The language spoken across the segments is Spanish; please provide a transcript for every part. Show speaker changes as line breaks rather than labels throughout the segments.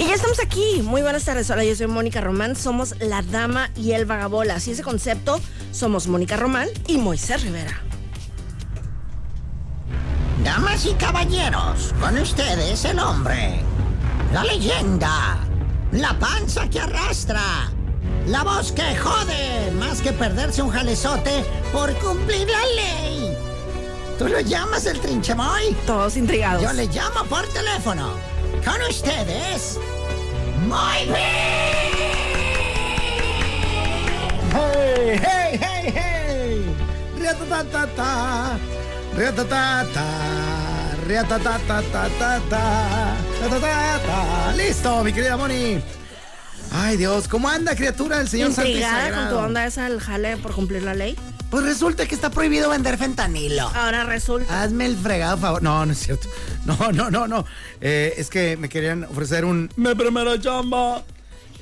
Y ya estamos aquí. Muy buenas tardes. Hola, yo soy Mónica Román. Somos la dama y el vagabola. Así ese concepto, somos Mónica Román y Moisés Rivera.
Damas y caballeros, con ustedes el hombre, la leyenda, la panza que arrastra, la voz que jode más que perderse un jalezote por cumplir la ley. ¿Tú lo llamas el trinchemoy?
Todos intrigados.
Yo le llamo por teléfono. Con ustedes, bien. ¡Hey, hey, hey, hey! ¡Riatatatata! ¡Riatatata! ¡Riatatatata! ¡Riatatata! ¡Listo, mi querida Moni! Ay, Dios, ¿cómo anda, criatura, el señor
Intrigada con
Sagrado?
tu onda esa del jale por cumplir la ley.
Pues resulta que está prohibido vender fentanilo.
Ahora resulta.
Hazme el fregado favor. No, no es cierto. No, no, no, no. Eh, es que me querían ofrecer un. Mi primera chamba.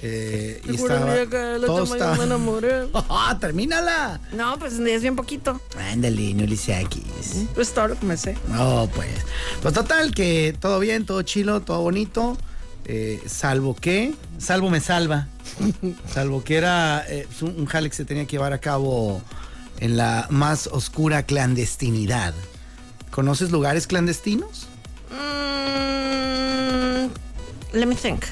Eh, y
Seguro
estaba.
que la
todo
chamba yo
estaba-
me enamoré.
¡Ah, termínala!
No, pues es bien poquito.
Ándale, no le hice aquí.
Pues todo lo que me sé.
No, pues. Pues total, que todo bien, todo chilo, todo bonito. eh, salvo que. Salvo me salva. salvo que era eh, pues, un, un jale que se tenía que llevar a cabo en la más oscura clandestinidad. ¿Conoces lugares clandestinos?
Mm, let me think.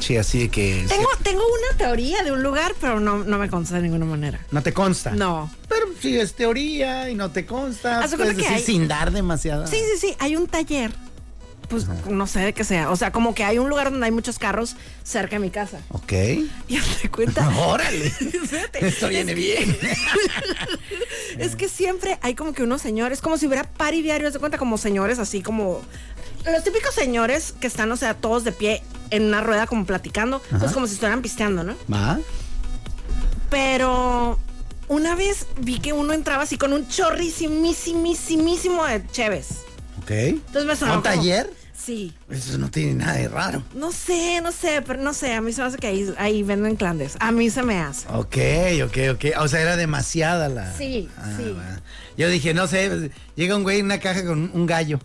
Sí, así de que.
Tengo, tengo una teoría de un lugar, pero no, no me consta de ninguna manera.
No te consta.
No.
Pero si es teoría y no te consta, puedes
que
decir
hay-
sin dar demasiada.
Sí, sí, sí. Hay un taller. Pues no sé de qué sea. O sea, como que hay un lugar donde hay muchos carros cerca de mi casa.
Ok.
Y te cuenta.
Órale. Esto viene bien.
Es que siempre hay como que unos señores, como si hubiera pari diario, de cuenta como señores así como los típicos señores que están, o sea, todos de pie en una rueda como platicando, pues como si estuvieran pisteando, ¿no?
¿Va?
Pero una vez vi que uno entraba así con un chorrisimísimísimo de cheves.
Ok.
Entonces me sonó
¿Un
como-
taller?
Sí.
Eso no tiene nada de raro.
No sé, no sé, pero no sé, a mí se me hace que ahí, ahí venden clandes. A mí se me hace.
Ok, ok, ok. O sea, era demasiada la.
Sí,
Ah,
sí.
Yo dije, no sé, llega un güey en una caja con un gallo.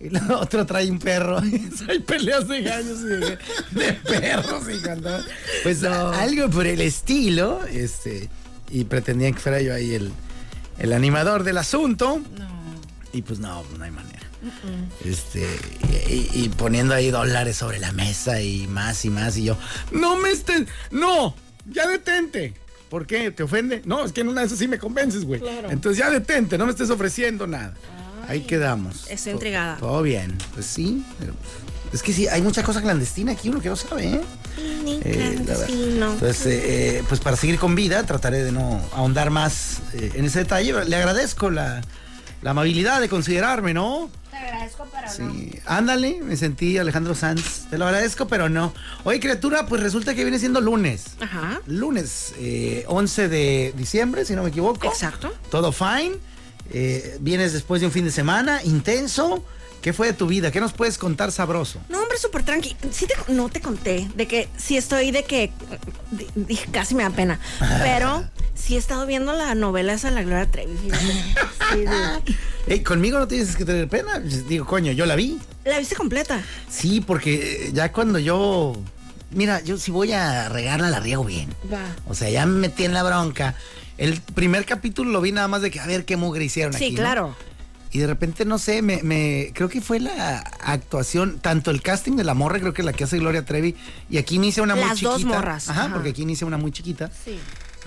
Y el otro trae un perro. Hay peleas de gallos y de, de perros y cuando- Pues a- algo por el estilo. Este. Y pretendían que fuera yo ahí el, el animador del asunto. Y pues no, no hay manera. Este, y, y poniendo ahí dólares sobre la mesa y más y más. Y yo, no me estés, no, ya detente. ¿Por qué? ¿Te ofende? No, es que en una de esas sí me convences, güey.
Claro.
Entonces ya detente, no me estés ofreciendo nada. Ahí quedamos.
Estoy
To-
intrigada.
Todo bien. Pues sí. pero, Es que sí, hay mucha cosa clandestina aquí, uno que no sabe, ¿eh? Eh,
clandestino.
Entonces, eh, eh, pues para seguir con vida, trataré de no ahondar más eh, en ese detalle. Le agradezco la, la amabilidad de considerarme, ¿no?
Te agradezco, pero no.
Sí, ándale, me sentí Alejandro Sanz. Te lo agradezco, pero no. Oye, criatura, pues resulta que viene siendo lunes.
Ajá.
Lunes, eh, 11 de diciembre, si no me equivoco.
Exacto.
Todo fine. Eh, vienes después de un fin de semana intenso. ¿Qué fue de tu vida? ¿Qué nos puedes contar sabroso?
No, hombre, súper tranqui. Sí te- no te conté de que sí estoy de que casi me da pena, pero sí he estado viendo la novela esa de la Gloria Trevi. Sí, sí.
Ey, conmigo no tienes que tener pena. Digo, coño, yo la vi.
La viste completa.
Sí, porque eh, ya cuando yo. Mira, yo si voy a regarla, la riego bien.
Va.
O sea, ya me metí en la bronca. El primer capítulo lo vi nada más de que a ver qué mugre hicieron aquí.
Sí,
¿no?
claro.
Y de repente, no sé, me, me- creo que fue la actuación, tanto el casting de la morra, creo que la que hace Gloria Trevi, y aquí inicia una muy
Las
chiquita.
dos morras,
Ajá,
ajá.
porque aquí inicia una muy chiquita.
Sí.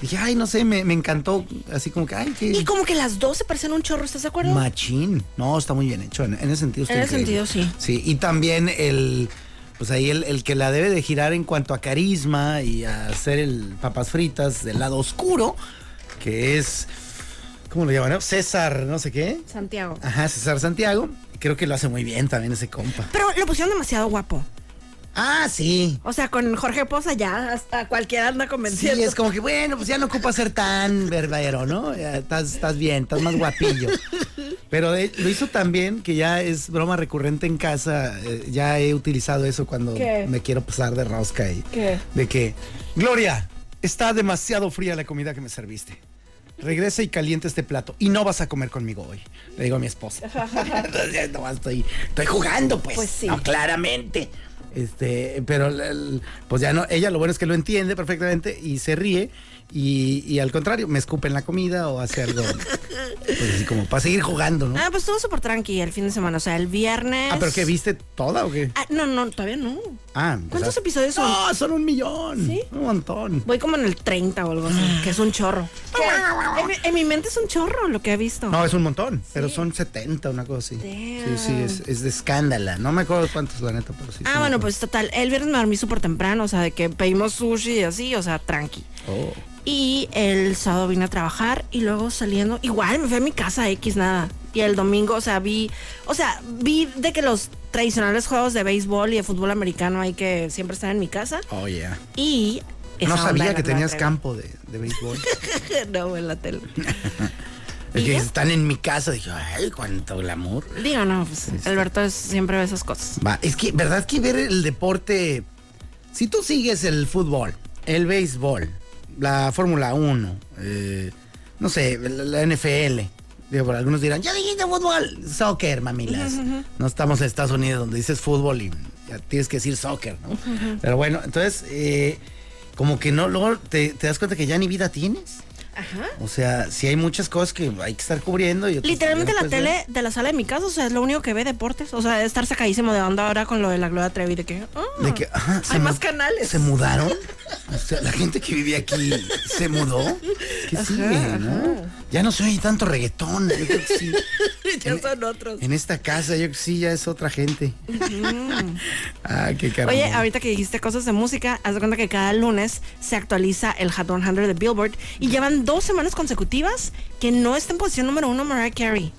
Dije, ay, no sé, me, me encantó, así como que, ay, qué
Y como que las dos se parecen un chorro, ¿estás de acuerdo?
machín. No, está muy bien hecho, en, en ese sentido
En ese sentido, sí.
Sí, y también el, pues ahí el, el que la debe de girar en cuanto a carisma y a hacer el papas fritas del lado oscuro, que es, ¿cómo lo llaman? no? César, no sé qué.
Santiago.
Ajá, César Santiago. creo que lo hace muy bien también ese compa.
Pero lo pusieron demasiado guapo.
Ah, sí.
O sea, con Jorge Poza ya hasta cualquiera anda
Sí,
convenciendo.
es como que, bueno, pues ya no ocupa ser tan verdadero, ¿no? Ya estás, estás bien, estás más guapillo. Pero de- lo hizo tan bien que ya es broma recurrente en casa. eh, ya he utilizado eso cuando
¿Qué?
me quiero pasar de rosca y
¿Qué?
de que, Gloria, está demasiado fría la comida que me serviste. Regresa y calienta este plato y no vas a comer conmigo hoy. Le digo a mi esposa. Entonces, nomás estoy, estoy jugando, pues.
Pues sí.
No, claramente. Este, pero pues ya no, ella lo bueno es que lo entiende perfectamente y se ríe y, y al contrario, me escupe en la comida o hace algo pues así como para seguir jugando, ¿no?
Ah, pues estuvo súper tranqui el fin de semana. O sea, el viernes.
Ah, pero que viste toda o qué?
Ah, no, no, todavía no.
Ah,
¿Cuántos episodios son?
No, son un millón.
¿Sí?
Un montón.
Voy como en el 30 o algo así, que es un chorro. En, mi, en mi mente es un chorro lo que he visto.
No, es un montón, pero son 70, una cosa así. Sí, sí, es, es de escándala. No me acuerdo cuántos, la neta, pero sí.
Ah, bueno, pues total, el viernes me dormí súper temprano, o sea, de que pedimos sushi y así, o sea, tranqui.
Oh.
Y el sábado vine a trabajar y luego saliendo, igual me fui a mi casa X nada. Y el domingo, o sea, vi, o sea, vi de que los tradicionales juegos de béisbol y de fútbol americano hay que siempre están en mi casa.
Oh, yeah.
Y...
No sabía que tenías campo de, de béisbol.
no, en la tele.
Es
¿Y
que están en mi casa. Dije, ay, cuánto glamour.
Digo, no, pues Alberto es- siempre ve esas cosas.
Va, es que, ¿verdad que ver el deporte? Si tú sigues el fútbol, el béisbol, la Fórmula 1, eh, no sé, la, la NFL. Digo, algunos dirán, ya dijiste fútbol, soccer, mamilas. No estamos en Estados Unidos donde dices fútbol y ya tienes que decir soccer, ¿no? Pero bueno, entonces, eh, como que no, luego te, te das cuenta que ya ni vida tienes.
Ajá.
O sea, si hay muchas cosas que hay que estar cubriendo. Y
Literalmente la
ver.
tele de la sala de mi casa, o sea, es lo único que ve deportes. O sea, estar sacadísimo de onda ahora con lo de la Gloria Trevi, de que. ah,
De que, ajá,
hay más canales.
¿Se mudaron? O sea, la gente que vivía aquí se mudó. ¿Qué sigue, no? Ya no se oye tanto reggaetón. Yo creo que sí.
ya
En-
son otros.
En esta casa, yo creo que sí, ya es otra gente. Ah, qué carajo.
Oye, ahorita que dijiste cosas de música, haz de cuenta que cada lunes se actualiza el Hot 100 de Billboard y llevan dos semanas consecutivas que no está en posición número uno Mariah Carey.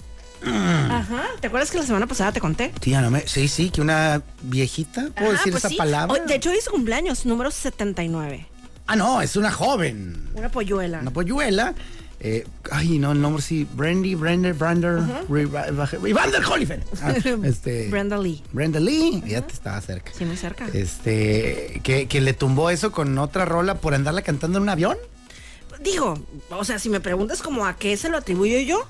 Mm.
Ajá. ¿Te acuerdas que la semana pasada te conté?
Tía, no me- sí, sí, que una viejita, ¿puedo
Ajá,
decir
pues
esa
sí.
palabra?
De hecho, hoy es su cumpleaños, número 79.
Ah, no, es una joven.
Una polluela.
Una polluela. Eh, ay, no, el nombre sí. Brandy, Brander, Brander. Evander Holyfield. Ah, este,
Brenda Lee.
Brenda Lee. Ya te estaba cerca.
Sí, muy cerca.
Este, que, que le tumbó eso con otra rola por andarla cantando en un avión.
Digo, o sea, si me preguntas como a qué se lo atribuyo yo,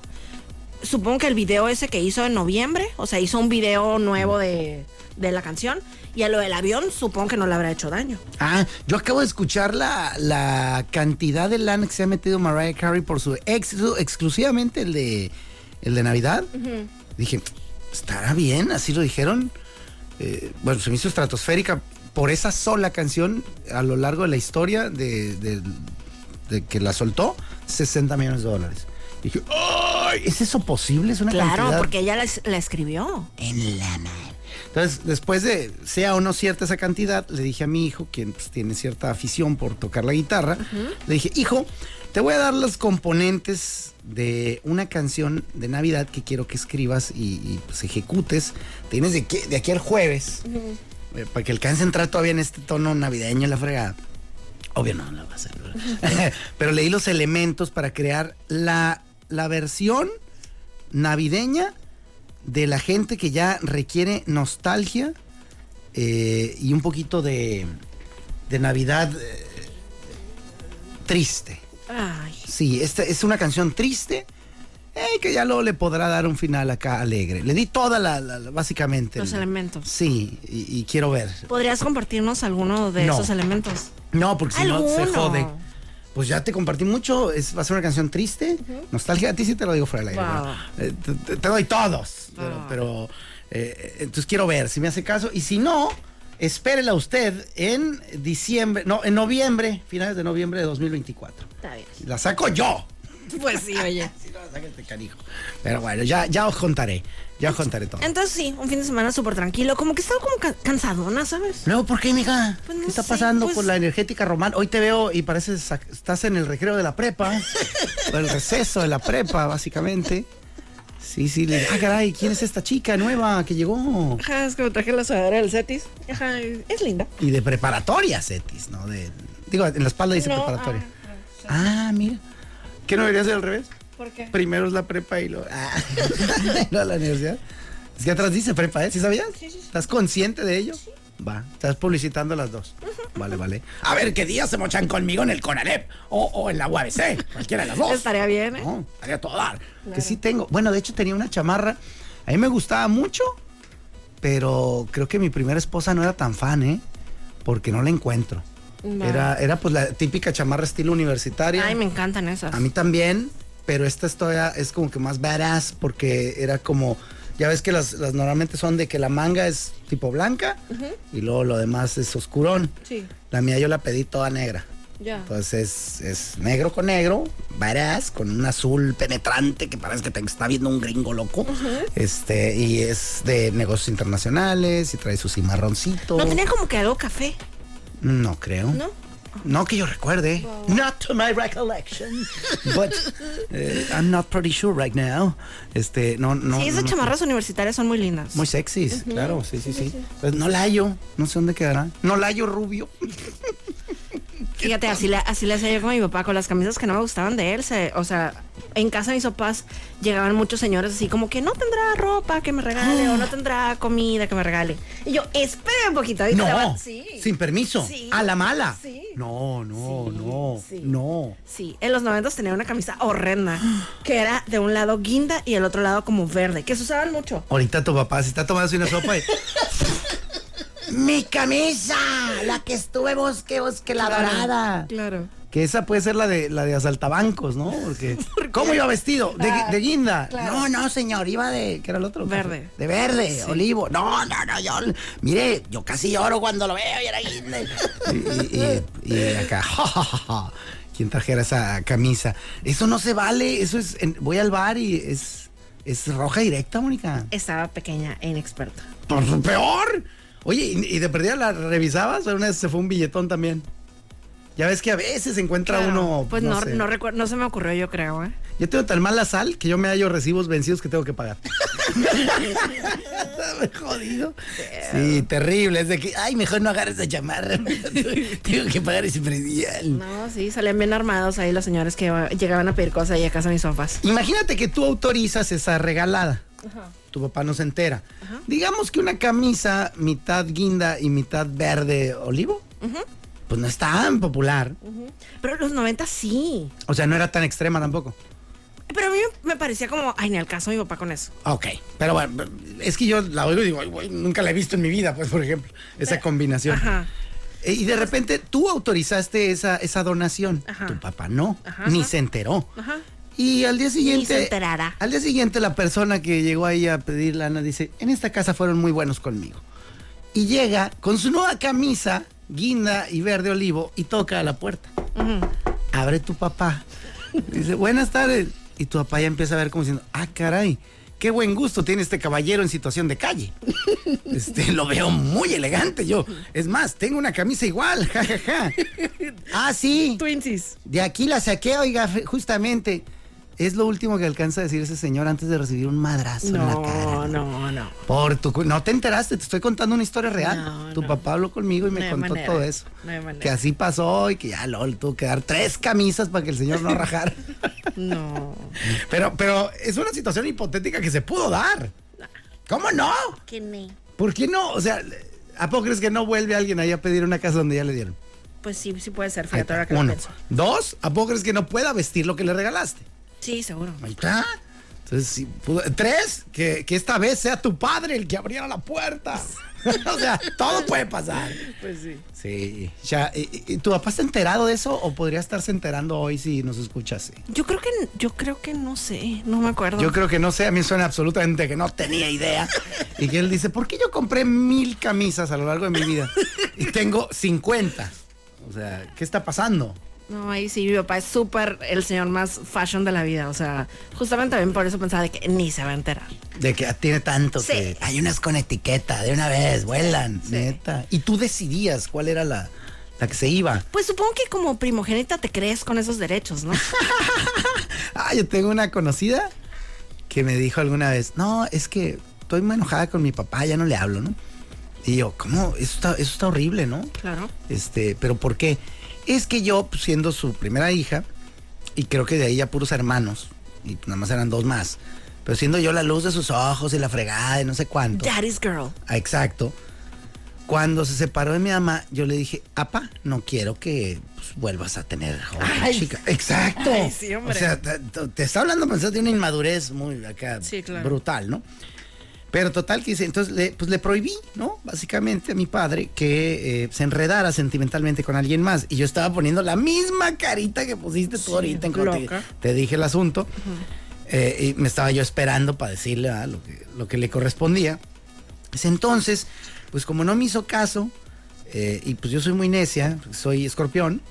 supongo que el video ese que hizo en noviembre, o sea, hizo un video nuevo de, de la canción, y a lo del avión supongo que no le habrá hecho daño.
Ah, yo acabo de escuchar la, la cantidad de lana que se ha metido Mariah Carey por su éxito, exclusivamente el de, el de Navidad. Dije, ¿estará bien? Así lo dijeron. Eh, bueno, se me hizo estratosférica por esa sola canción a lo largo de la historia de, de- de que la soltó, 60 millones de dólares. Dije, ¡ay! ¿Es eso posible? Es una
Claro,
cantidad
porque ella la, la escribió.
en lana. Entonces, después de, sea o no cierta esa cantidad, le dije a mi hijo, quien pues, tiene cierta afición por tocar la guitarra, le dije, hijo, te voy a dar los componentes de una canción de Navidad que quiero que escribas y, y, pues, ejecutes. Tienes de, aquí- de aquí al jueves, eh, para que alcance a entrar todavía en este tono navideño la fregada. Obvio no, no va a hacer. Pero leí los elementos para crear la, la versión navideña de la gente que ya requiere nostalgia eh, y un poquito de, de Navidad eh, triste.
Ay.
Sí, esta es una canción triste eh, que ya luego le podrá dar un final acá alegre. Le di toda la, la- la- básicamente.
Los
el-
elementos.
Sí, y, y quiero ver.
¿Podrías compartirnos alguno de
No.
esos elementos?
No, porque si no se jode. Pues ya te compartí mucho, es, va a ser una canción triste, nostalgia, a ti sí te lo digo fuera del aire. Eh, te, doy todos, pero,
Ah.
pero, eh, entonces quiero ver si me hace caso y si no, espérela usted en diciembre, no, en noviembre, finales de noviembre de 2024.
Está bien.
La saco yo.
Pues sí, oye.
Si no, canijo. Pero bueno, ya, ya os contaré, ya os contaré todo.
Entonces sí, un fin de semana súper tranquilo. Como que estaba como ca- cansadona, ¿sabes?
Luego, ¿por qué, mija?
Pues no
¿Qué está
sé,
pasando
pues-
con la energética romana? Hoy te veo y pareces estás en el recreo de la prepa, o el receso de la prepa, básicamente. Sí, sí, le ah, caray, ¿quién es esta chica nueva que llegó?
Ajá, es que me traje la sudadera del Cetis. Ajá, es linda.
Y de preparatoria, Cetis, ¿no? De, digo, en la espalda dice
No,
preparatoria.
ah,
Ah, mira. ¿Qué no debería ser al revés?
¿Por qué?
Primero es la prepa y luego. Ah, no, la universidad. Es que atrás dice prepa, ¿eh? ¿Sí sabías?
Sí, sí, sí.
¿Estás consciente de ello? Va, estás publicitando las dos. Vale, vale. A ver qué días se mochan conmigo en el Conalep o, o en la UABC, cualquiera de las dos.
Estaría bien, ¿eh?
No, estaría todo dar. Que sí tengo. Bueno, de hecho tenía una chamarra. A mí me gustaba mucho, pero creo que mi primera esposa no era tan fan, ¿eh? Porque no la encuentro. Era, era pues la típica chamarra estilo universitaria.
Ay, me encantan esas.
A mí también, pero esta todavía es como que más badass porque era como, ya ves que las, las normalmente son de que la manga es tipo blanca y luego lo demás es oscurón.
Sí,
La mía yo la pedí toda negra.
ya.
Entonces es, negro con negro, badass, con un azul penetrante que parece que te está viendo un gringo loco. Este, y es de negocios internacionales y trae su cimarroncito.
No tenía como que algo café,
No creo.
¿no?
No que yo recuerde. Not to my recollection. But eh, I'm not pretty sure right now. Este, no, no.
sí, esas
no-
chamarras universitarias son muy lindas.
Muy sexys, claro, sí, sí, sí. Pues no la hallo, no sé dónde quedará. No la hallo rubio.
Fíjate, así le, así le hacía yo con mi papá, con las camisas que no me gustaban de él. se- o sea, en casa de mis papás llegaban muchos señores así como que no tendrá ropa que me regale o no tendrá comida que me regale. Y yo, espera un poquito. le
No,
sí.
sin permiso.
Sí.
A la mala.
Sí.
No, no, no, no.
Sí, en los 90 tenía una camisa horrenda que era de un lado guinda y el otro lado como verde, que se usaban mucho.
Ahorita tu papá se está tomando una sopa y... ¡Mi camisa! La que estuve bosque, bosque, la dorada.
Claro.
Que esa puede ser la de la de asaltabancos, ¿no? Porque ¿cómo iba vestido? De,
Ah,
de guinda.
claro.
No, no, señor, iba de ¿qué era el otro?
Verde.
De verde, olivo. No, no, no, yo mire, yo casi lloro cuando lo veo y era guinda. Y, y- y- y acá, ja, ja, ja, ja. ¿Quién trajera esa camisa? Eso no se vale, eso es en- voy al bar y es es roja directa, Mónica.
Estaba pequeña e inexperta.
Por peor. Oye, ¿y, y de perdida la revisabas? O una vez se fue un billetón también. Ya ves que a veces encuentra
Claro.
uno.
Pues no,
sé.
no, recuerdo, no se me ocurrió, yo creo, ¿eh?
Yo tengo tan mala sal que yo me hallo recibos vencidos que tengo que pagar. Jodido. Sí, terrible. Es de que, ay, mejor no agarres esa chamarra. tengo que pagar ese predial.
No, sí, salían bien armados ahí los señores que llegaban a pedir cosas ahí a casa mis sofás.
Imagínate que tú autorizas esa regalada. Tu papá no se entera. Digamos que una camisa mitad guinda y mitad verde olivo. Pues no es tan popular.
Pero en los 90 sí.
O sea, no era tan extrema tampoco.
Pero a mí me parecía como, ay, ni al caso mi papá con eso.
Ok, pero bueno, es que yo la oigo y digo, "Ay, güey, nunca la he visto en mi vida, pues, por ejemplo, esa combinación.
Ajá.
Eh, Y de repente tú autorizaste esa, esa donación.
Ajá.
Tu papá no,
Ajá,
ni
ajá.
se enteró. Y al día siguiente.
se enterará.
Al día siguiente, la persona que llegó ahí a pedir lana dice: En esta casa fueron muy buenos conmigo. Y llega con su nueva camisa, guinda y verde olivo, y toca a la puerta. Abre tu papá. Dice: Buenas tardes. Y tu papá ya empieza a ver como diciendo: Ah, caray. Qué buen gusto tiene este caballero en situación de calle. Este, lo veo muy elegante yo. Es más, tengo una camisa igual, jajaja. Ah, sí.
Twinsies.
De aquí la saqué, oiga, justamente. Es lo último que alcanza a decir ese señor antes de recibir un madrazo en la cara.
No, no, no.
Por tu cu- no te enteraste, te estoy contando una historia real.
No,
tu
no.
papá habló conmigo y me
No
contó
manera,
todo eso.
no hay manera.
que así pasó y que ya LOL tuvo que dar tres camisas para que el señor no rajara.
No.
pero, pero es una situación hipotética que se pudo dar. ¿Cómo no?
¿Qué ni?
¿Por qué no? O sea, ¿a poco crees que no vuelve alguien ahí a pedir una casa donde ya le dieron?
Pues sí, sí puede ser, fíjate ahora que lo
Uno.
pienso.
Dos, ¿a poco crees que no pueda vestir lo que le regalaste?
Sí, seguro.
Ahí está. Entonces, sí, pudo- tres, que, que esta vez sea tu padre el que abriera la puerta. o sea, todo puede pasar.
Pues sí.
Sí. Ya, ¿y- y- ¿Tu papá está enterado de eso o podría estarse enterando hoy si nos escuchas?
Yo creo que, yo creo que no sé, no me acuerdo.
Yo creo que no sé, a mí suena absolutamente que no tenía idea. Y que él dice, ¿por qué yo compré mil camisas a lo largo de mi vida? Y tengo 50. O sea, ¿qué está pasando?
No, ahí sí, mi papá es súper el señor más fashion de la vida. O sea, justamente también por eso pensaba de que ni se va a enterar.
De que tiene tanto
Sí.
que hay unas con etiqueta, de una vez, vuelan, neta. Y tú decidías cuál era la, la que se iba.
Pues supongo que como primogénita te crees con esos derechos, ¿no?
Ah, yo tengo una conocida que que me dijo alguna vez, no, es que estoy muy enojada con mi papá, ya no le hablo, ¿no? Y yo, ¿cómo? Eso está, eso está horrible, ¿no?
Claro.
Este, pero ¿por qué? Es que yo, pues, siendo su primera hija, y creo que de ahí ya puros hermanos, y nada más eran dos más, pero siendo yo la luz de sus ojos y la fregada y no sé cuánto.
Daddy's girl.
Ah, Exacto. Cuando se separó de mi mamá, yo le dije, apa, no quiero que pues, vuelvas a tener
Ay.
chica. Exacto.
Ay, sí, hombre.
O sea, te está hablando pensando de una inmadurez muy acá
Sí, claro.
brutal, ¿no? Pero total que hice, entonces le, pues le prohibí, ¿no? Básicamente a mi padre que eh, se enredara sentimentalmente con alguien más. Y yo estaba poniendo la misma carita que pusiste tú
Sí,
ahorita en cuanto te, dije el asunto. Eh, y me estaba yo esperando para decirle ah, lo, que, lo que le correspondía. Entonces, pues como no me hizo caso, eh, y pues yo soy muy necia, soy escorpión.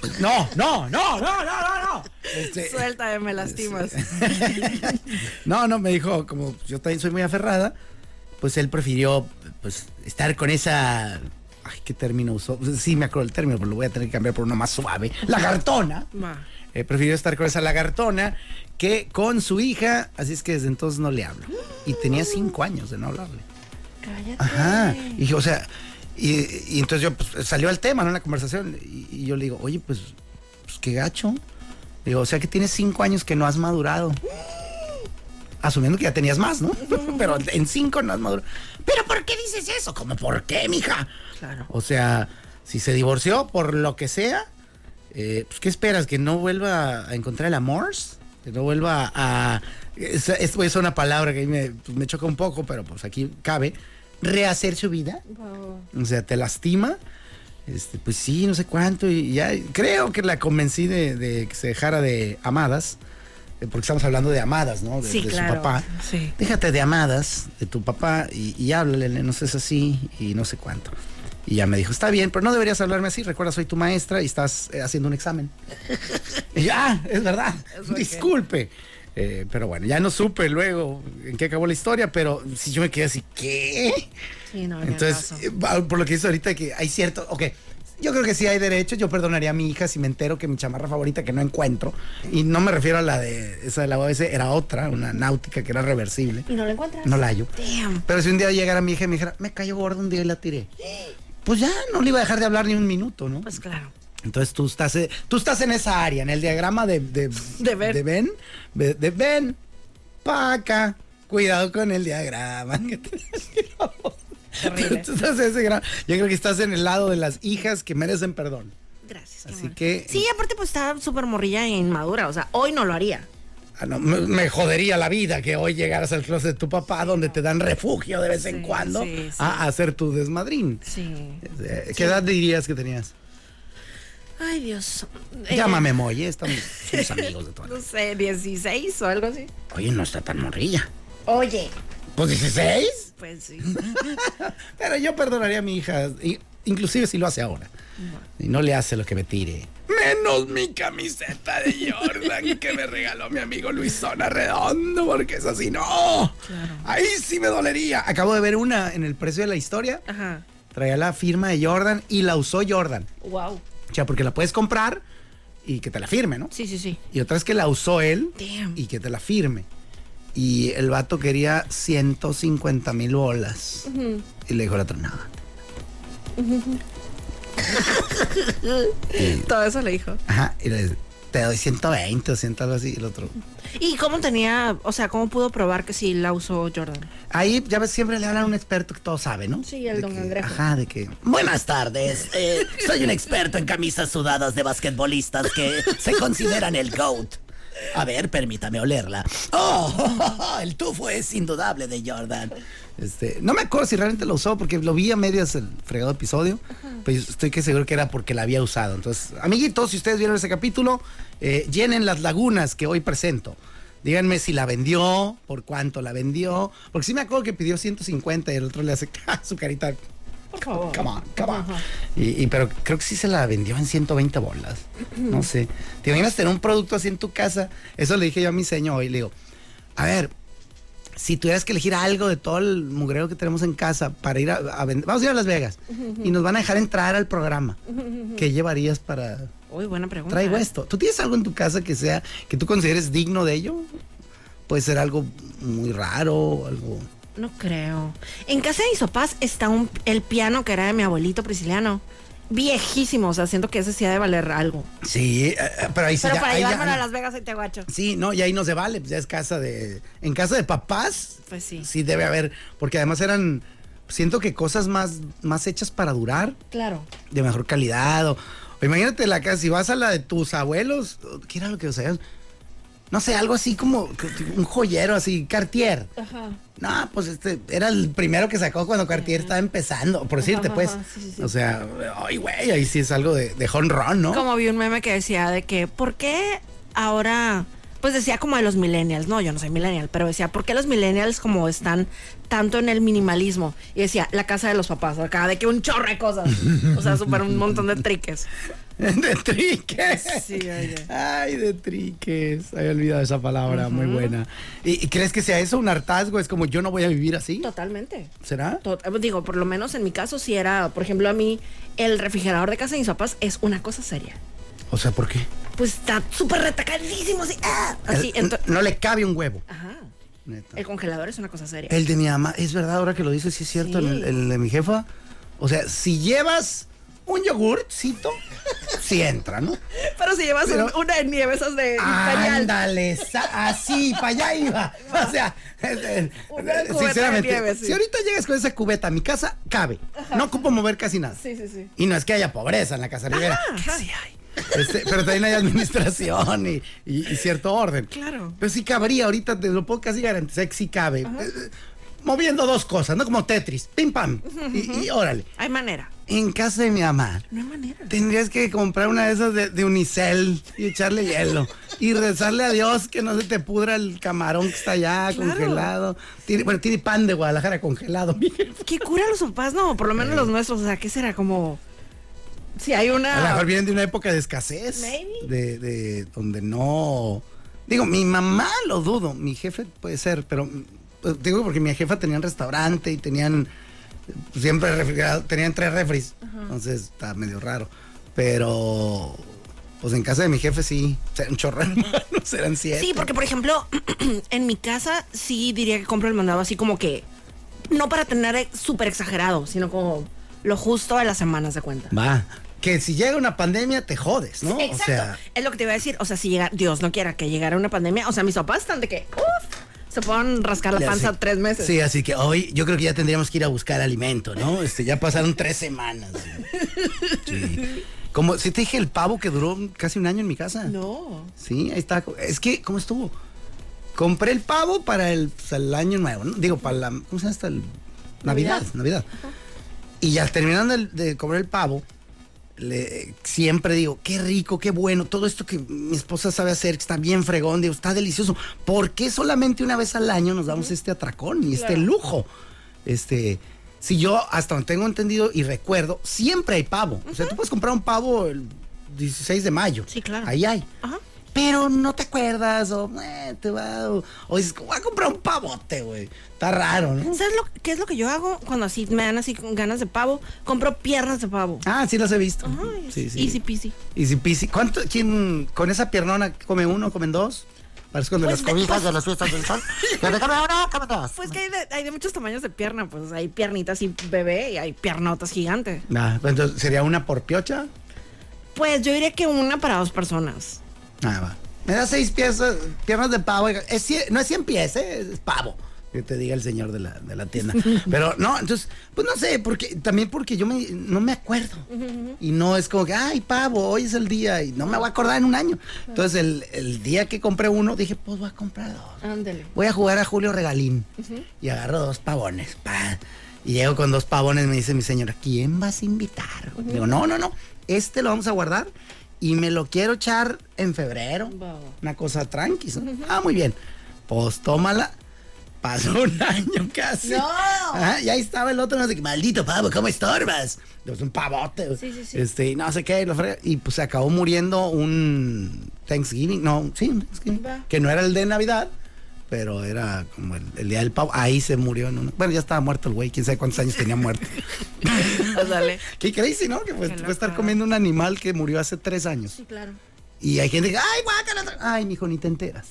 pues, no, no, no, no, no, no, no. Este,
Suéltame, me lastimas.
no, no, me dijo, como yo también soy muy aferrada, pues él prefirió pues estar con esa. Ay, ¿qué término usó? Sí, me acuerdo el término, pero lo voy a tener que cambiar por uno más suave. Lagartona. Eh, prefirió estar con esa lagartona que con su hija, así es que desde entonces no le hablo. Y tenía cinco años de no hablarle.
Cállate.
Ajá. Y o sea, y, y entonces yo pues, salió al tema, ¿no? En la conversación. Y, y yo le digo, oye, pues, pues qué gacho. Digo, o sea que tienes cinco años que no has madurado. Asumiendo que ya tenías más, ¿no? Pero en cinco no has madurado. ¿Pero por qué dices eso? ¿Cómo por qué, mija?
Claro.
O sea, si se divorció por lo que sea, eh, pues ¿qué esperas? ¿Que no vuelva a encontrar el amor? ¿Que no vuelva a... Es, es, es una palabra que a mí me, pues, me choca un poco, pero pues aquí cabe. ¿Rehacer su vida? O sea, ¿te lastima? Este, pues sí, no sé cuánto. Y ya creo que la convencí de, de que se dejara de amadas. eh, Porque estamos hablando de amadas, ¿no? De,
Sí,
de
claro.
su papá.
Sí.
Déjate de amadas de tu papá y, y háblale, no seas así y no sé cuánto. Y ya me dijo, está bien, pero no deberías hablarme así. Recuerda, soy tu maestra y estás eh, haciendo un examen. y ya, es verdad. Disculpe. Eh, pero bueno, ya no supe luego en qué acabó la historia, pero si yo me quedé así, ¿qué?
Sí, no,
Entonces, eh, por lo que dice ahorita que hay cierto, ok, yo creo que sí hay derechos, yo perdonaría a mi hija si me entero que mi chamarra favorita que no encuentro, y no me refiero a la de esa de la OS, era otra, una náutica que era reversible,
¿Y no la encuentras?
no la hallo.
Damn.
Pero si un día llegara mi hija y me dijera, me cayó gorda un día y la tiré, pues ya no le iba a dejar de hablar ni un minuto, ¿no?
Pues claro.
Entonces tú estás, eh, tú estás en esa área, en el diagrama de, de,
De Ben.
de Ben, de, Ben, pa' acá. Cuidado con el diagrama. que te-
Terrible.
Tú estás en ese Yo creo que estás en el lado de las hijas que merecen perdón.
Gracias.
Así
amor.
que-
Sí, aparte pues está súper morrilla e inmadura. O sea, hoy no lo haría.
Ah, no, me, me jodería la vida que hoy llegaras al closet de tu papá donde te dan refugio de vez en cuando
sí,
a hacer tu desmadrín.
Sí.
Eh, ¿Qué edad dirías que tenías?
Ay, Dios. Eh,
Llámame Moy, eh, estamos somos amigos de toda la
No sé, 16 o algo así.
Oye, no está tan morrilla.
Oye.
Pues 16.
Pues sí.
Pero yo perdonaría a mi hija, inclusive si lo hace ahora. Y no le hace lo que me tire. Menos mi camiseta de Jordan que me regaló mi amigo Luisona Redondo, porque es así, no. Ahí sí me dolería. Acabo de ver una en el precio de la historia.
Ajá.
Traía la firma de Jordan y la usó Jordan.
Wow.
O sea, porque la puedes comprar y que te la firme, ¿no?
Sí, sí, sí.
Y otra es que la usó él
Damn.
y que te la firme. Y el vato quería 150 mil bolas. Y le dijo el otro, no.
Todo eso le dijo.
Ajá, y le dice, te doy 120 o 100 algo así. El otro.
¿Y cómo tenía, o sea, cómo pudo probar que sí la usó Jordan?
Ahí, ya ves, siempre le hablan a un experto que todo sabe, ¿no?
Sí, el
De
don
que-
Cangrejo.
Ajá, de que.
Buenas tardes. eh, soy un experto en camisas sudadas de basquetbolistas que se consideran el GOAT. A ver, permítame olerla. ¡Oh! El tufo es indudable de Jordan.
Este, no me acuerdo si realmente lo usó porque lo vi a medias el fregado episodio, pero estoy que seguro que era porque la había usado. Entonces, amiguitos, si ustedes vieron ese capítulo, eh, llenen las lagunas que hoy presento. Díganme si la vendió, por cuánto la vendió, porque sí me acuerdo que pidió 150 y el otro le hace su carita. Come on, come on. Y, y- pero creo que sí se la vendió en 120 bolas. No sé. ¿Te imaginas tener un producto así en tu casa? Eso le dije yo a mi señor hoy. Le digo, a ver, si tuvieras que elegir algo de todo el mugrero que tenemos en casa para ir a, a vender, vamos a ir a Las Vegas y nos van a dejar entrar al programa. ¿Qué llevarías para
Uy, buena pregunta.
traigo
¿eh?
esto? ¿Tú tienes algo en tu casa que sea que tú consideres digno de ello? puede ser algo muy raro, algo...
No creo. En casa de mis papás está un, el piano que era de mi abuelito prisciliano. Viejísimo, o sea, siento que ese sí ha de valer algo.
Sí, eh, eh, pero ahí sí
Pero
ya-
para llevármelo a Las Vegas y te guacho.
Sí, no, y ahí no se vale, pues ya es casa de... En casa de papás,
Pues sí.
sí debe haber, porque además eran, siento que cosas más, más hechas para durar,
Claro.
de mejor calidad, o, o imagínate la casa, si vas a la de tus abuelos, ¿qué era lo que usaban? No sé, algo así como un joyero, así, Cartier.
Ajá.
No, pues este era el primero que sacó cuando Cartier estaba empezando, por decirte,
Ajá,
pues.
ajá, sí, sí, sí.
O sea, ay, güey, ahí sí es algo de, de home run, ¿no?
Como vi un meme que decía de que, ¿por qué ahora? Pues decía como de los millennials, no, yo no soy millennial, pero decía, ¿por qué los millennials como están tanto en el minimalismo? Y decía, la casa de los papás, acá de que un chorro de cosas. O sea, súper un montón de triques.
de triques.
Sí, oye.
Ay, de triques. Había olvidado esa palabra, muy buena. ¿Y, y crees que sea eso un hartazgo? Es como yo no voy a vivir así.
Totalmente.
¿Será?
Tot- digo, por lo menos en mi caso, si era, por ejemplo, a mí, el refrigerador de casa de mis papás es una cosa seria.
O sea, ¿por qué?
Pues está súper retacadísimo, así. ¡ah! así
El-
ento-
no le cabe un huevo.
Ajá.
neta.
El congelador es una cosa seria.
El de mi mamá, es verdad, ahora que lo dices, sí es cierto,
Sí.
el, el de mi jefa. O sea, si llevas un yogurtcito, sí entra, ¿no?
Pero si llevas
Pero-
un- una de nieve, esas de imperial.
Ándale, así, para allá iba. O sea,
Una cubeta de
sinceramente,
nieve, sí.
si ahorita llegas con esa cubeta a mi casa, cabe. No ocupo mover casi nada.
Sí, sí, sí.
Y no es que haya pobreza en la casa Rivera, sí hay. Este, pero también hay administración y, y- y cierto orden.
Claro.
Pero sí cabría, ahorita te lo puedo casi garantizar que sí cabe. Eh, eh, moviendo dos cosas, ¿no? Como Tetris, pim pam. y, y órale.
Hay manera.
En casa de mi mamá,
No hay manera.
Tendrías que comprar una de esas de, de unicel y echarle hielo. Y rezarle a Dios que no se te pudra el camarón que está allá
Claro.
congelado. Tiene, bueno, tiene pan de Guadalajara congelado.
¿Qué cura los papás? No, por lo menos los nuestros. O sea, ¿qué será? Como. Si hay
A lo
una.
mejor vienen de una época de escasez.
Maybe.
De, de donde no. Digo, mi mamá lo dudo, mi jefe puede ser, pero pues, digo porque mi jefa tenía un restaurante y tenían siempre refrigerado, tenían tres refris. Entonces está medio raro. Pero pues en casa de mi jefe sí, un chorro hermanos, eran siete.
Sí, porque por ejemplo, en mi casa sí diría que compro el mandado así como que. No para tener súper exagerado, sino como lo justo de las semanas de cuenta.
Va. Que si llega una pandemia te jodes, ¿no?
Exacto.
O sea,
es lo que te iba a decir. O sea, si llega, Dios no quiera que llegara una pandemia. O sea, mis papás están de que, uff, se pueden rascar la panza
sí.
tres meses.
Sí, así que hoy yo creo que ya tendríamos que ir a buscar alimento, ¿no? Este, ya pasaron tres semanas. Sí. Como si te dije el pavo que duró casi un año en mi casa.
No.
Sí, ahí está. Es que, ¿cómo estuvo? Compré el pavo para el, pues, el año nuevo, ¿no? Digo, para la. ¿Cómo se llama hasta el Navidad, Navidad. Y ya terminando de, de comer el pavo, le- siempre digo, qué rico, qué bueno, todo esto que mi esposa sabe hacer, que está bien fregón, digo, está delicioso. ¿Por qué solamente una vez al año nos damos este atracón y este lujo? Este, si yo hasta donde tengo entendido y recuerdo, siempre hay pavo. O sea, tú puedes comprar un pavo el 16 de mayo.
Sí, claro.
Ahí hay.
Ajá.
Pero no te acuerdas, o eh, te va, o, o dices, voy a comprar un pavote, güey. Está raro, ¿no?
¿Sabes lo, qué es lo que yo hago cuando así me dan así ganas de pavo? Compro piernas de pavo.
Ah, sí las he visto.
Ay,
sí, sí.
Easy peasy.
Easy peasy. ¿Cuánto, quién, con esa piernona come uno, comen dos? Parece cuando
Pues
las cobijas
pues-
de las fiestas del sol. ¿Dónde come uno, come dos.
Pues que hay de, hay de muchos tamaños de pierna, pues hay piernitas y bebé y hay piernotas gigantes.
Nah, pues entonces, ¿sería una por piocha?
Pues yo diría que una para dos personas.
Me da seis piezas, piernas de pavo. Es cien- no es 100 pies, ¿eh? es pavo. Que te diga el señor de la, de la tienda. Pero no, entonces, pues no sé, porque también porque yo me, no me acuerdo. Y no es como que, ay, pavo, hoy es el día y no me voy a acordar en un año. Entonces, el, el día que compré uno, dije, pues voy a comprar dos.
Ándele.
Voy a jugar a Julio Regalín. Y agarro dos pavones. pa. Y llego con dos pavones, me dice mi señora, ¿quién vas a invitar? Digo, no, no, no. Este lo vamos a guardar y me lo quiero echar en febrero. Una cosa tranqui. ¿no? Ah, muy bien. Pues tómala. Pasó un año casi.
¡No!
Ajá, y ahí estaba el otro, no sé qué, maldito pavo, ¿cómo estorbas? Es un pavote.
Sí, sí, sí.
Este, no sé qué, y lo frega- y pues se acabó muriendo un Thanksgiving, no, sí, un Thanksgiving, que no era el de Navidad, pero era como el, el día del pavo. Ahí se murió en una. Bueno, ya estaba muerto el güey, quién sabe cuántos años tenía muerto.
Ándale.
Qué crazy, ¿no? Que pues, puede estar comiendo un animal que murió hace tres años.
Sí, claro.
Y hay gente que, ay, guácala. Ay, mijo, ni te enteras.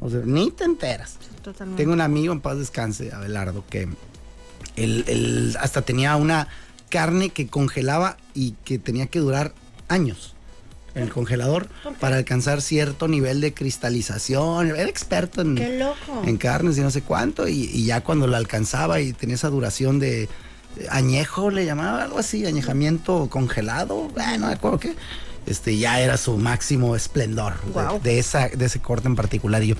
O sea, ni te enteras.
Totalmente.
Tengo un amigo en paz descanse, Abelardo, que él, él hasta tenía una carne que congelaba y que tenía que durar años en el congelador para alcanzar cierto nivel de cristalización. Era experto en, carnes y no sé cuánto. Y, y ya cuando lo alcanzaba y tenía esa duración de añejo, le llamaba algo así, añejamiento congelado, eh, no me acuerdo qué. Este ya era su máximo esplendor de- esa, de ese corte en particular. Y yo,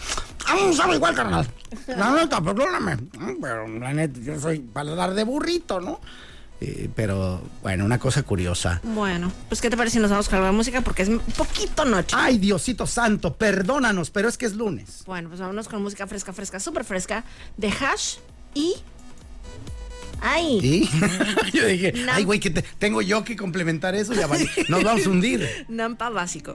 ah, no sabe igual, carnal. La neta, perdóname. Mm, Pero la neta, yo soy paladar de burrito, ¿no? Eh, pero bueno, una cosa curiosa.
Bueno, pues ¿qué te parece si nos vamos con de música? Porque es un poquito noche.
Ay, Diosito Santo, perdónanos, pero es que es lunes.
Bueno, pues vámonos con música fresca, fresca, súper fresca de Hash y... ¡Ay!
¿Y? yo dije,
No.
ay, güey, que te- tengo yo que complementar eso, ya vale. Nos vamos a hundir.
Nampa básico.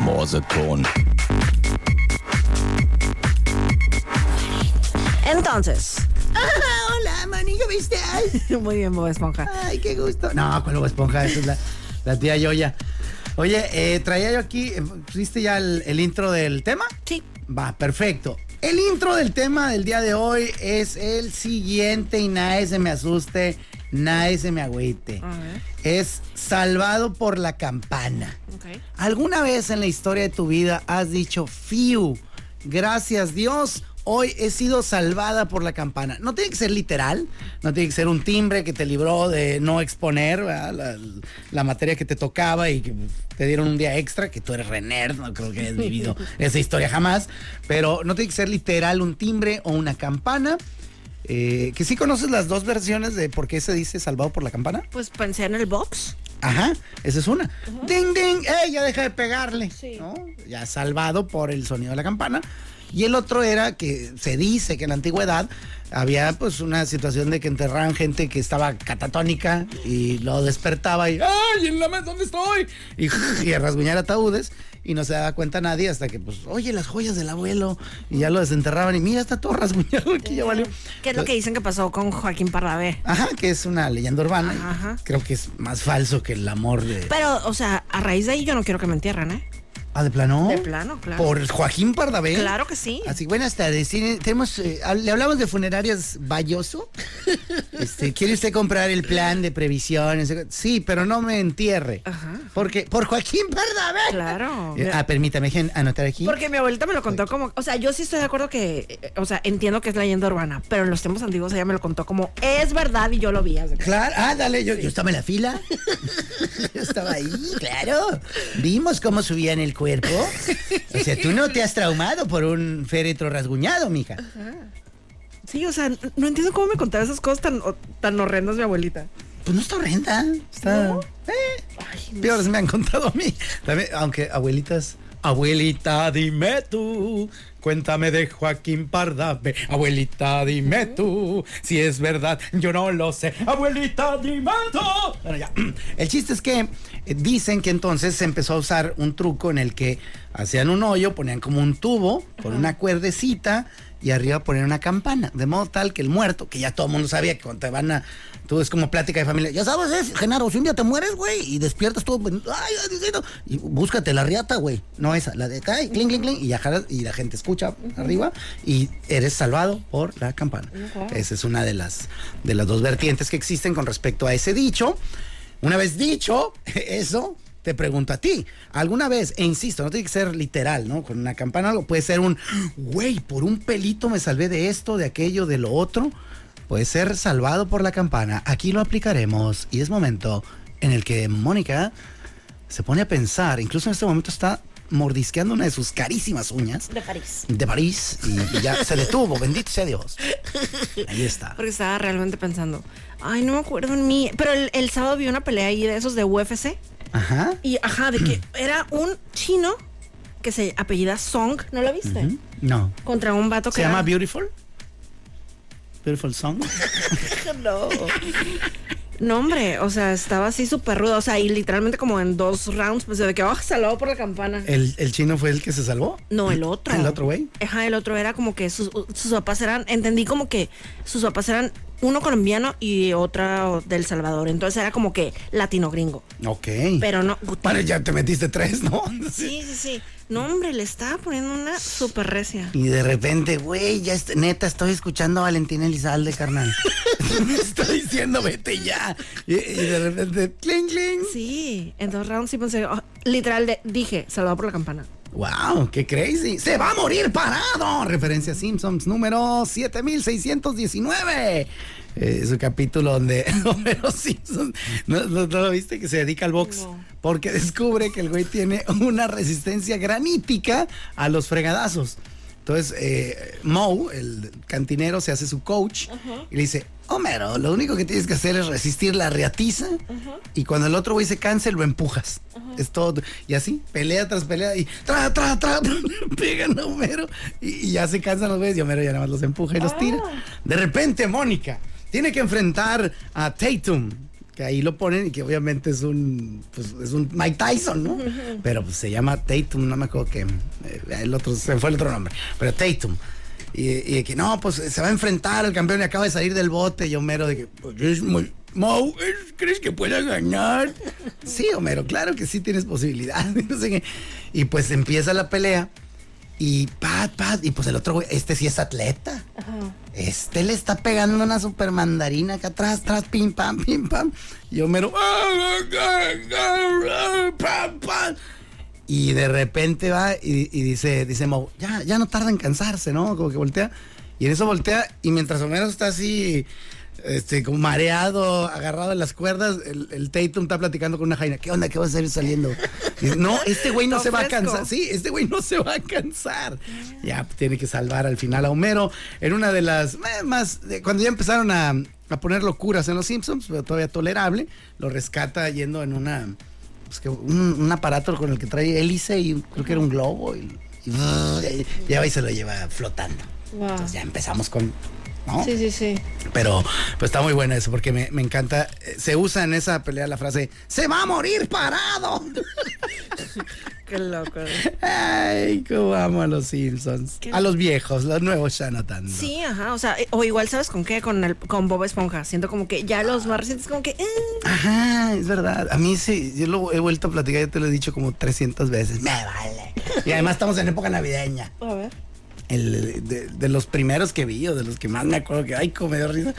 Morseton.
Entonces,
Hola, manillo, ¿viste? Ay,
muy bien, Bob Esponja.
ay, qué gusto. No, con Bob Esponja, esa es la, la tía Yoya. Oye, eh, traía yo aquí, eh, ¿pusiste ya el, el intro del tema?
Sí.
Va, perfecto. El intro del tema del día de hoy es el siguiente y nadie se me asuste, nadie se me agüite. Es salvado por la campana.
Ok.
¿Alguna vez en la historia de tu vida has dicho, Fiu, gracias Dios, hoy he sido salvada por la campana? No tiene que ser literal, no tiene que ser un timbre que te libró de no exponer la, la materia que te tocaba y que te dieron un día extra, que tú eres re nerd, no creo que hayas vivido esa historia jamás, pero no tiene que ser literal un timbre o una campana. Eh, que sí conoces las dos versiones de por qué se dice salvado por la campana.
Pues pensé en el box.
Ajá, esa es una. Ding, ding, ¡ey! Ya deja de pegarle.
Sí.
¿no? Ya salvado por el sonido de la campana. Y el otro era que se dice que en la antigüedad había pues una situación de que enterraban gente que estaba catatónica y lo despertaba y ¡ay! ¿En la mesa dónde estoy? Y, y a rasguñar ataúdes y no se daba cuenta nadie hasta que pues, oye, las joyas del abuelo y ya lo desenterraban y mira, está todo rasguñado aquí, ya valió.
¿Qué es lo que dicen que pasó con Joaquín Pardavé?
Ajá, que es una leyenda urbana.
Ajá.
Creo que es más falso que el amor de...
Pero, o sea, a raíz de ahí yo no quiero que me entierren, ¿eh?
Ah, de plano.
De plano, claro.
Por Joaquín Pardavé.
Claro que sí.
Así, buenas tardes. Sí, Tenemos, eh, le hablamos de funerarias Bayoso. Este, ¿Quiere usted comprar el plan de previsión? Sí, pero no me entierre.
Ajá.
Porque, por Joaquín Pardavé.
Claro.
Eh, Ah, permítame dejen anotar aquí.
Porque mi abuelita me lo contó como, o sea, yo sí estoy de acuerdo que, eh, o sea, entiendo que es leyenda urbana, pero en los tiempos antiguos ella me lo contó como, es verdad y yo lo vi.
Claro, ah, dale, yo, yo estaba en la fila. yo estaba ahí, claro. Vimos cómo subían el cuerpo. O sea, tú no te has traumado por un féretro rasguñado, mija.
Sí, o sea, no entiendo cómo me contaba esas cosas tan, o- tan horrendas mi abuelita.
Pues no está horrenda. Está. Eh, peores me han contado a mí. También, aunque abuelitas. Abuelita, dime tú. Cuéntame de Joaquín Pardavé. Abuelita, dime tú. Si es verdad, yo no lo sé. Abuelita, dime tú. Bueno, ya. El chiste es que eh, dicen que entonces se empezó a usar un truco en el que hacían un hoyo, ponían como un tubo con una cuerdecita y arriba ponían una campana. De modo tal que el muerto, que ya todo el mundo sabía que cuando te van a. Tú es como plática de familia. Ya sabes, es, Genaro, si un día te mueres, güey, y despiertas tú. Ay, ay, diciendo, y búscate la riata, güey. No esa, la de acá, y, ya jalas- y la gente escucha arriba y eres salvado por la campana. Esa es una de las, de las dos vertientes que existen con respecto a ese dicho. Una vez dicho eso, te pregunto a ti, ¿alguna vez, e insisto, no tiene que ser literal, ¿no? Con una campana o algo, puede ser un, güey, por un pelito me salvé de esto, de aquello, de lo otro. Puede ser salvado por la campana. Aquí lo aplicaremos y es momento en el que Mónica se pone a pensar, incluso en este momento está mordisqueando una de sus carísimas uñas
De París.
de París y, y ya se detuvo, bendito sea Dios. Ahí está.
Porque estaba realmente pensando, ay, no me acuerdo en mí. Pero el, el sábado vi una pelea ahí de esos de UFC.
Ajá.
Y ajá, de que era un chino que se apellida Song, ¿no lo viste?
No.
Contra un vato que
¿Se llama Beautiful? Beautiful Song.
No. No, hombre, o sea, estaba así súper rudo. O sea, y literalmente como en dos rounds, pues de que, oh, salvado por la campana.
¿El, el chino fue el que se salvó?
No, el otro.
¿El otro güey?
Ajá, el otro era como que sus, sus papás eran, entendí como que sus papás eran uno colombiano y otra del Salvador. Entonces era como que latino gringo.
Ok.
Pero no.
Vale, ya te metiste tres, ¿no?
Sí, sí, sí. No, hombre, le estaba poniendo una súper recia.
Y de repente, güey, ya est- neta, estoy escuchando a Valentín Elizalde, carnal. Me está diciendo, vete ya. Y, y de repente, cling, cling.
Sí, en dos rounds sí pensé, oh, literal, de- dije, salvado por la campana.
Wow, qué crazy. Se va a morir parado. Referencia a Simpsons número 7619. Eh, su capítulo donde Homero Simpson, ¿no, no- no lo viste? Que se dedica al box.
No.
Porque descubre que el güey tiene una resistencia granítica a los fregadazos. Entonces, eh, Moe, el cantinero, se hace su coach y le dice, Homero, lo único que tienes que hacer es resistir la reatiza y cuando el otro güey se canse, lo empujas. Es todo. Y así, pelea tras pelea y tra, tra, tra, pegan a Homero y, y ya se cansan los güeyes y Homero ya nada más los empuja y los tira. De repente, Mónica tiene que enfrentar a Tatum. Que ahí lo ponen y que obviamente es un pues, es un Mike Tyson, ¿no? Pero pues se llama Tatum, no me acuerdo que eh, el otro se fue el otro nombre, pero Tatum. Y, y de que no, pues se va a enfrentar al campeón y acaba de salir del bote y Homero de que pues, es muy ¿es- ¿crees que pueda ganar? Sí, Homero, claro que sí tienes posibilidad. Y pues empieza la pelea y pat, pat, y pues el otro güey, este sí es atleta. Este le está pegando una super mandarina acá atrás, atrás, pim, pam, pim, pam. Y Homero, pam, pam. Y de repente va y, y dice, dice Mo, ya, ya no tarda en cansarse, ¿no? Como que voltea. Y en eso voltea, y mientras Homero está así, este, como mareado, agarrado en las cuerdas, el, el Tatum está platicando con una jaina. ¿Qué onda? ¿Qué vas a hacer saliendo? Dice, no, este güey no se va a cansar. Sí, este güey no se va a cansar. Ya tiene que salvar al final a Homero. En una de las eh, más, cuando ya empezaron a, a poner locuras en los Simpsons, pero todavía tolerable, lo rescata yendo en una, pues que un, aparato con el que trae hélice y creo que era un globo y, y y se lo lleva flotando. Entonces ya empezamos con. ¿No?
Sí, sí, sí.
Pero pues está muy buena eso porque me, me encanta. Se usa en esa pelea la frase: ¡Se va a morir parado!
Qué loco.
Ay, cómo amo a los Simpsons.
Qué-
A los viejos, los nuevos ya no tanto.
Sí, ajá, o sea, o igual, ¿sabes con qué? Con el con Bob Esponja. Siento como que ya los más recientes como que... eh,
Ajá, es verdad. A mí sí, yo lo he vuelto a platicar, ya te lo he dicho como 300 veces. Me vale. Y además estamos en época navideña.
a ver.
El, de, los primeros que vi o de los que más me acuerdo que, ay, como me risa.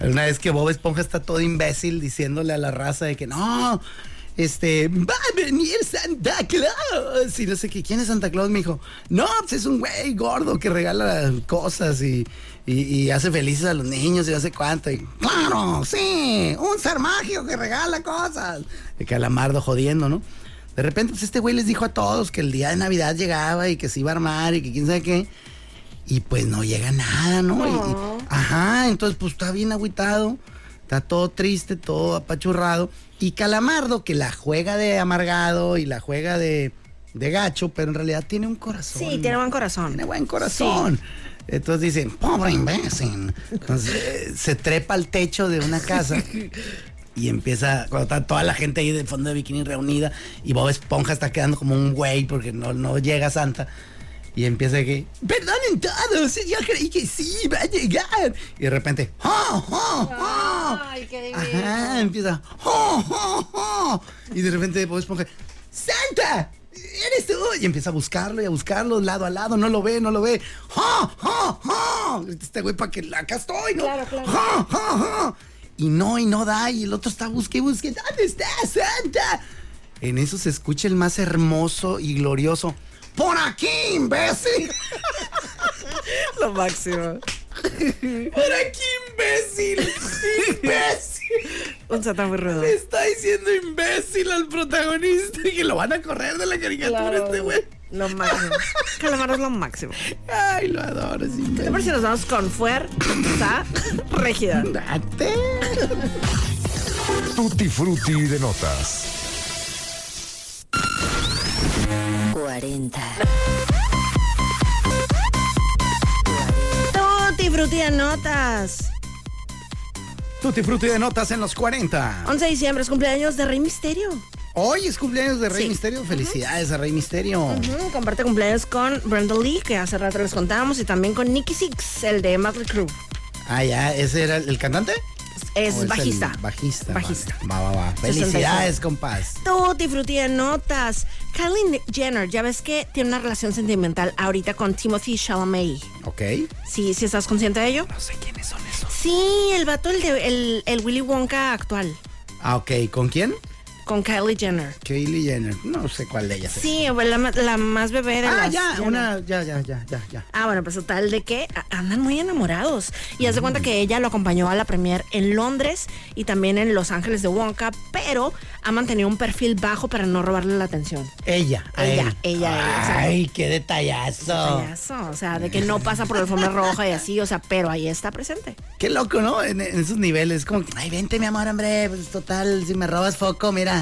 Una vez que Bob Esponja está todo imbécil diciéndole a la raza de que no, este, va a venir Santa Claus. Y no sé qué, ¿quién es Santa Claus? Me dijo, no, pues es un güey gordo que regala cosas y, y, hace felices a los niños y sé cuánto. Y, claro, sí, un ser mágico que regala cosas. De Calamardo jodiendo, ¿no? De repente, pues este güey les dijo a todos que el día de Navidad llegaba y que se iba a armar y que quién sabe qué. Y pues no llega nada, ¿no? Y- y- ajá, entonces pues está bien agüitado, está todo triste, todo apachurrado. Y Calamardo, que la juega de amargado y la juega de, de gacho, pero en realidad tiene un corazón.
Sí, tiene buen corazón.
Tiene buen corazón. Entonces dicen, pobre imbécil. Entonces eh, se trepa al techo de una casa y empieza, cuando está toda la gente ahí de fondo de bikini reunida y Bob Esponja está quedando como un güey porque no, no llega Santa. Y empieza que, perdonen todos, yo creí que sí, va a llegar. Y de repente, ¡oh, oh, oh!
Ay, qué
Ajá, empieza, ¡oh, oh, oh! Y de repente Bob Esponja, ¡Santa! ¡Eres tú! Y empieza a buscarlo y a buscarlo lado a lado, no lo ve, no lo ve. ¡Oh, oh, oh! Este güey para que acá estoy, ¿no?
Claro, claro.
¡Oh, oh, oh! Y no, y no da, y el otro está busque y busque. ¿Dónde está Santa? En eso se escucha el más hermoso y glorioso. ¡Por aquí, imbécil!
Lo máximo.
¡Por aquí, imbécil! ¡Imbécil!
Un sata muy rudo.
Le está diciendo imbécil al protagonista y que lo van a correr de la caricatura
Claro.
este güey.
Lo máximo. Calamar es lo máximo.
Ay, lo adoro,
¿Qué te parece si nos vamos con Fuerza Régida?
Date.
Tutti frutti de notas.
40.
Tutti frutti de notas.
Tutti frutti de notas en los 40.
11 de diciembre es cumpleaños de Rey Misterio.
Hoy es cumpleaños de Rey
Sí.
Misterio. Felicidades a Rey Misterio.
Comparte cumpleaños con Brenda Lee, que hace rato les contábamos, y también con Nicky Six, el de Motley Crue.
Ah, ya, ¿ese era el, el cantante?
Es
¿O el
bajista.
bajista.
Bajista.
vale. Va, va, va.
66.
Felicidades, compás.
Tutti frutti de notas. Kylie Jenner, ya ves que tiene una relación sentimental ahorita con Timothy Chalamet.
Ok.
Sí, sí estás consciente de ello.
No sé quiénes son esos.
Sí, el vato, el, de, el, el Willy Wonka actual,
Ah, ok. ¿Con quién?
Con Kylie Jenner.
Kylie Jenner. No sé cuál de ellas es.
Sí, la, ma- la más bebé de
Ah,
las
ya,
Jenner.
una, ya, ya, ya, ya, ya.
Ah, bueno, pues total de que andan muy enamorados. Y haz de cuenta que ella lo acompañó a la premier en Londres y también en Los Ángeles de Wonka, pero ha mantenido un perfil bajo para no robarle la atención.
Ella,
Ella,
él.
ella,
Ay, qué detallazo.
Payaso, o sea, de que no pasa por la alfombra roja y así, o sea, pero ahí está presente.
Qué loco, ¿no? En, en esos niveles. Como, ay, vente, mi amor, hombre. Pues total, si me robas foco, mira,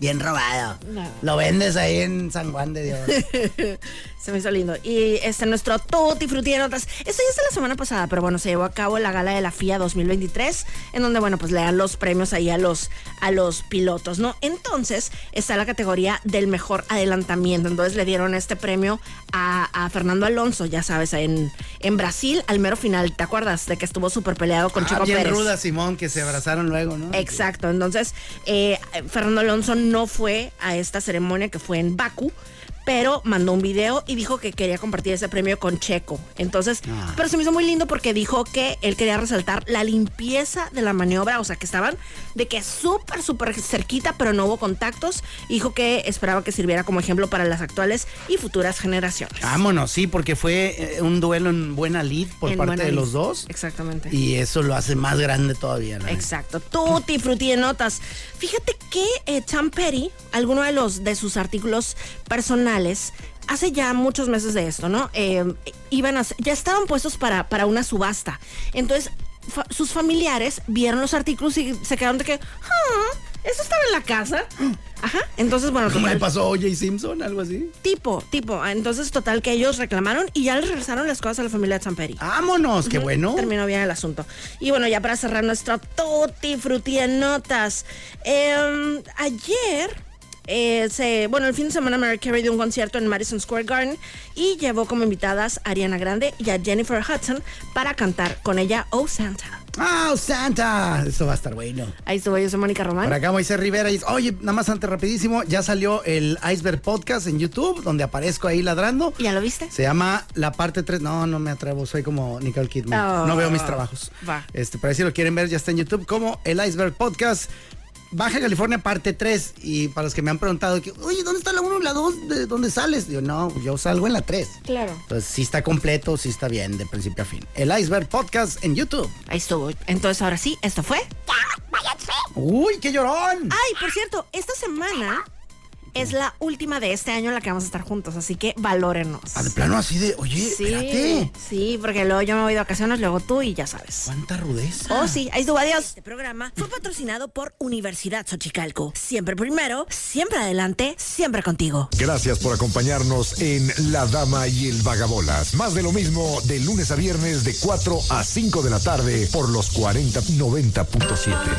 bien robado.
No.
Lo vendes ahí en San Juan de Dios.
Se me hizo lindo. Y este nuestro Tutti Frutti de Notas. Esto ya es de la semana pasada, pero bueno, se llevó a cabo la gala de la FIA 2023, en donde, bueno, pues le dan los premios ahí a los, a los pilotos, ¿no? Entonces, está la categoría del mejor adelantamiento. Entonces le dieron este premio a, a Fernando Alonso, ya sabes, en, en Brasil, al mero final. ¿Te acuerdas de que estuvo súper peleado con
Ah,
Chico
bien
Pérez?
ruda, Simón, que se abrazaron luego, ¿no?
Exacto, entonces eh, Fernando Alonso no fue a esta ceremonia que fue en Baku, pero mandó un video y dijo que quería compartir ese premio con Checo. Entonces,
Ah.
pero se me hizo muy lindo porque dijo que él quería resaltar la limpieza de la maniobra, o sea, que estaban de que súper, súper cerquita, pero no hubo contactos. Dijo que esperaba que sirviera como ejemplo para las actuales y futuras generaciones.
Vámonos, sí, porque fue eh, un duelo en buena lead por
En
parte de
lid.
los dos.
Exactamente.
Y eso lo hace más grande todavía. ¿no?
Exacto. Tutti frutti de notas. Fíjate que eh, Tom Petty, alguno de los de sus artículos personales, hace ya muchos meses de esto, ¿no? Eh, iban a, ya estaban puestos para, para una subasta. Entonces, fa- sus familiares vieron los artículos y se quedaron de que, ah, ¿eso estaba en la casa? Ajá. Entonces, bueno,
¿Cómo le
total,
pasó a O.J. Simpson? Algo así.
tipo, tipo. Entonces, total que ellos reclamaron y ya les regresaron las cosas a la familia de Petty.
Vámonos, qué bueno.
Terminó bien el asunto. Y bueno, ya para cerrar nuestro tutti frutti de notas. em, ayer. eh, se, bueno, el fin de semana Mary Carey dio un concierto en Madison Square Garden y llevó como invitadas a Ariana Grande y a Jennifer Hudson para cantar con ella Oh Santa.
¡Ah, Santa! Eso va a estar bueno.
Ahí estuvo yo, soy Mónica Román.
Por acá Moisés Rivera oye, nada más antes rapidísimo, ya salió el Iceberg Podcast en YouTube, donde aparezco ahí ladrando.
¿Ya lo viste?
Se llama La Parte 3. No, no me atrevo, soy como Nicole Kidman.
Oh.
no veo mis trabajos.
Va.
Este, pero si lo quieren ver, ya está en YouTube como el Iceberg Podcast. Baja California parte 3 y para los que me han preguntado que, oye, ¿dónde está la 1 y la 2? ¿De dónde sales? Digo, no, yo salgo en la 3.
Claro.
Entonces sí está completo, sí está bien de principio a fin. El Iceberg Podcast en YouTube.
Ahí estuvo. Entonces ahora sí, esto fue.
¡Uy, qué llorón!
Ay, por cierto, esta semana es la última de este año en la que vamos a estar juntos, así que valórenos.
Ah, de plano así de, oye,
Sí,
espérate.
sí, porque luego yo me voy de vacaciones, luego tú y ya sabes.
¿Cuánta rudeza?
Oh, sí, ahí estuvo, adiós. Este programa fue patrocinado por Universidad Xochicalco. Siempre primero, siempre adelante, siempre contigo.
Gracias por acompañarnos en La Dama y el Vagabolas. Más de lo mismo de lunes a viernes de 4 a 5 de la tarde por los 4090.7.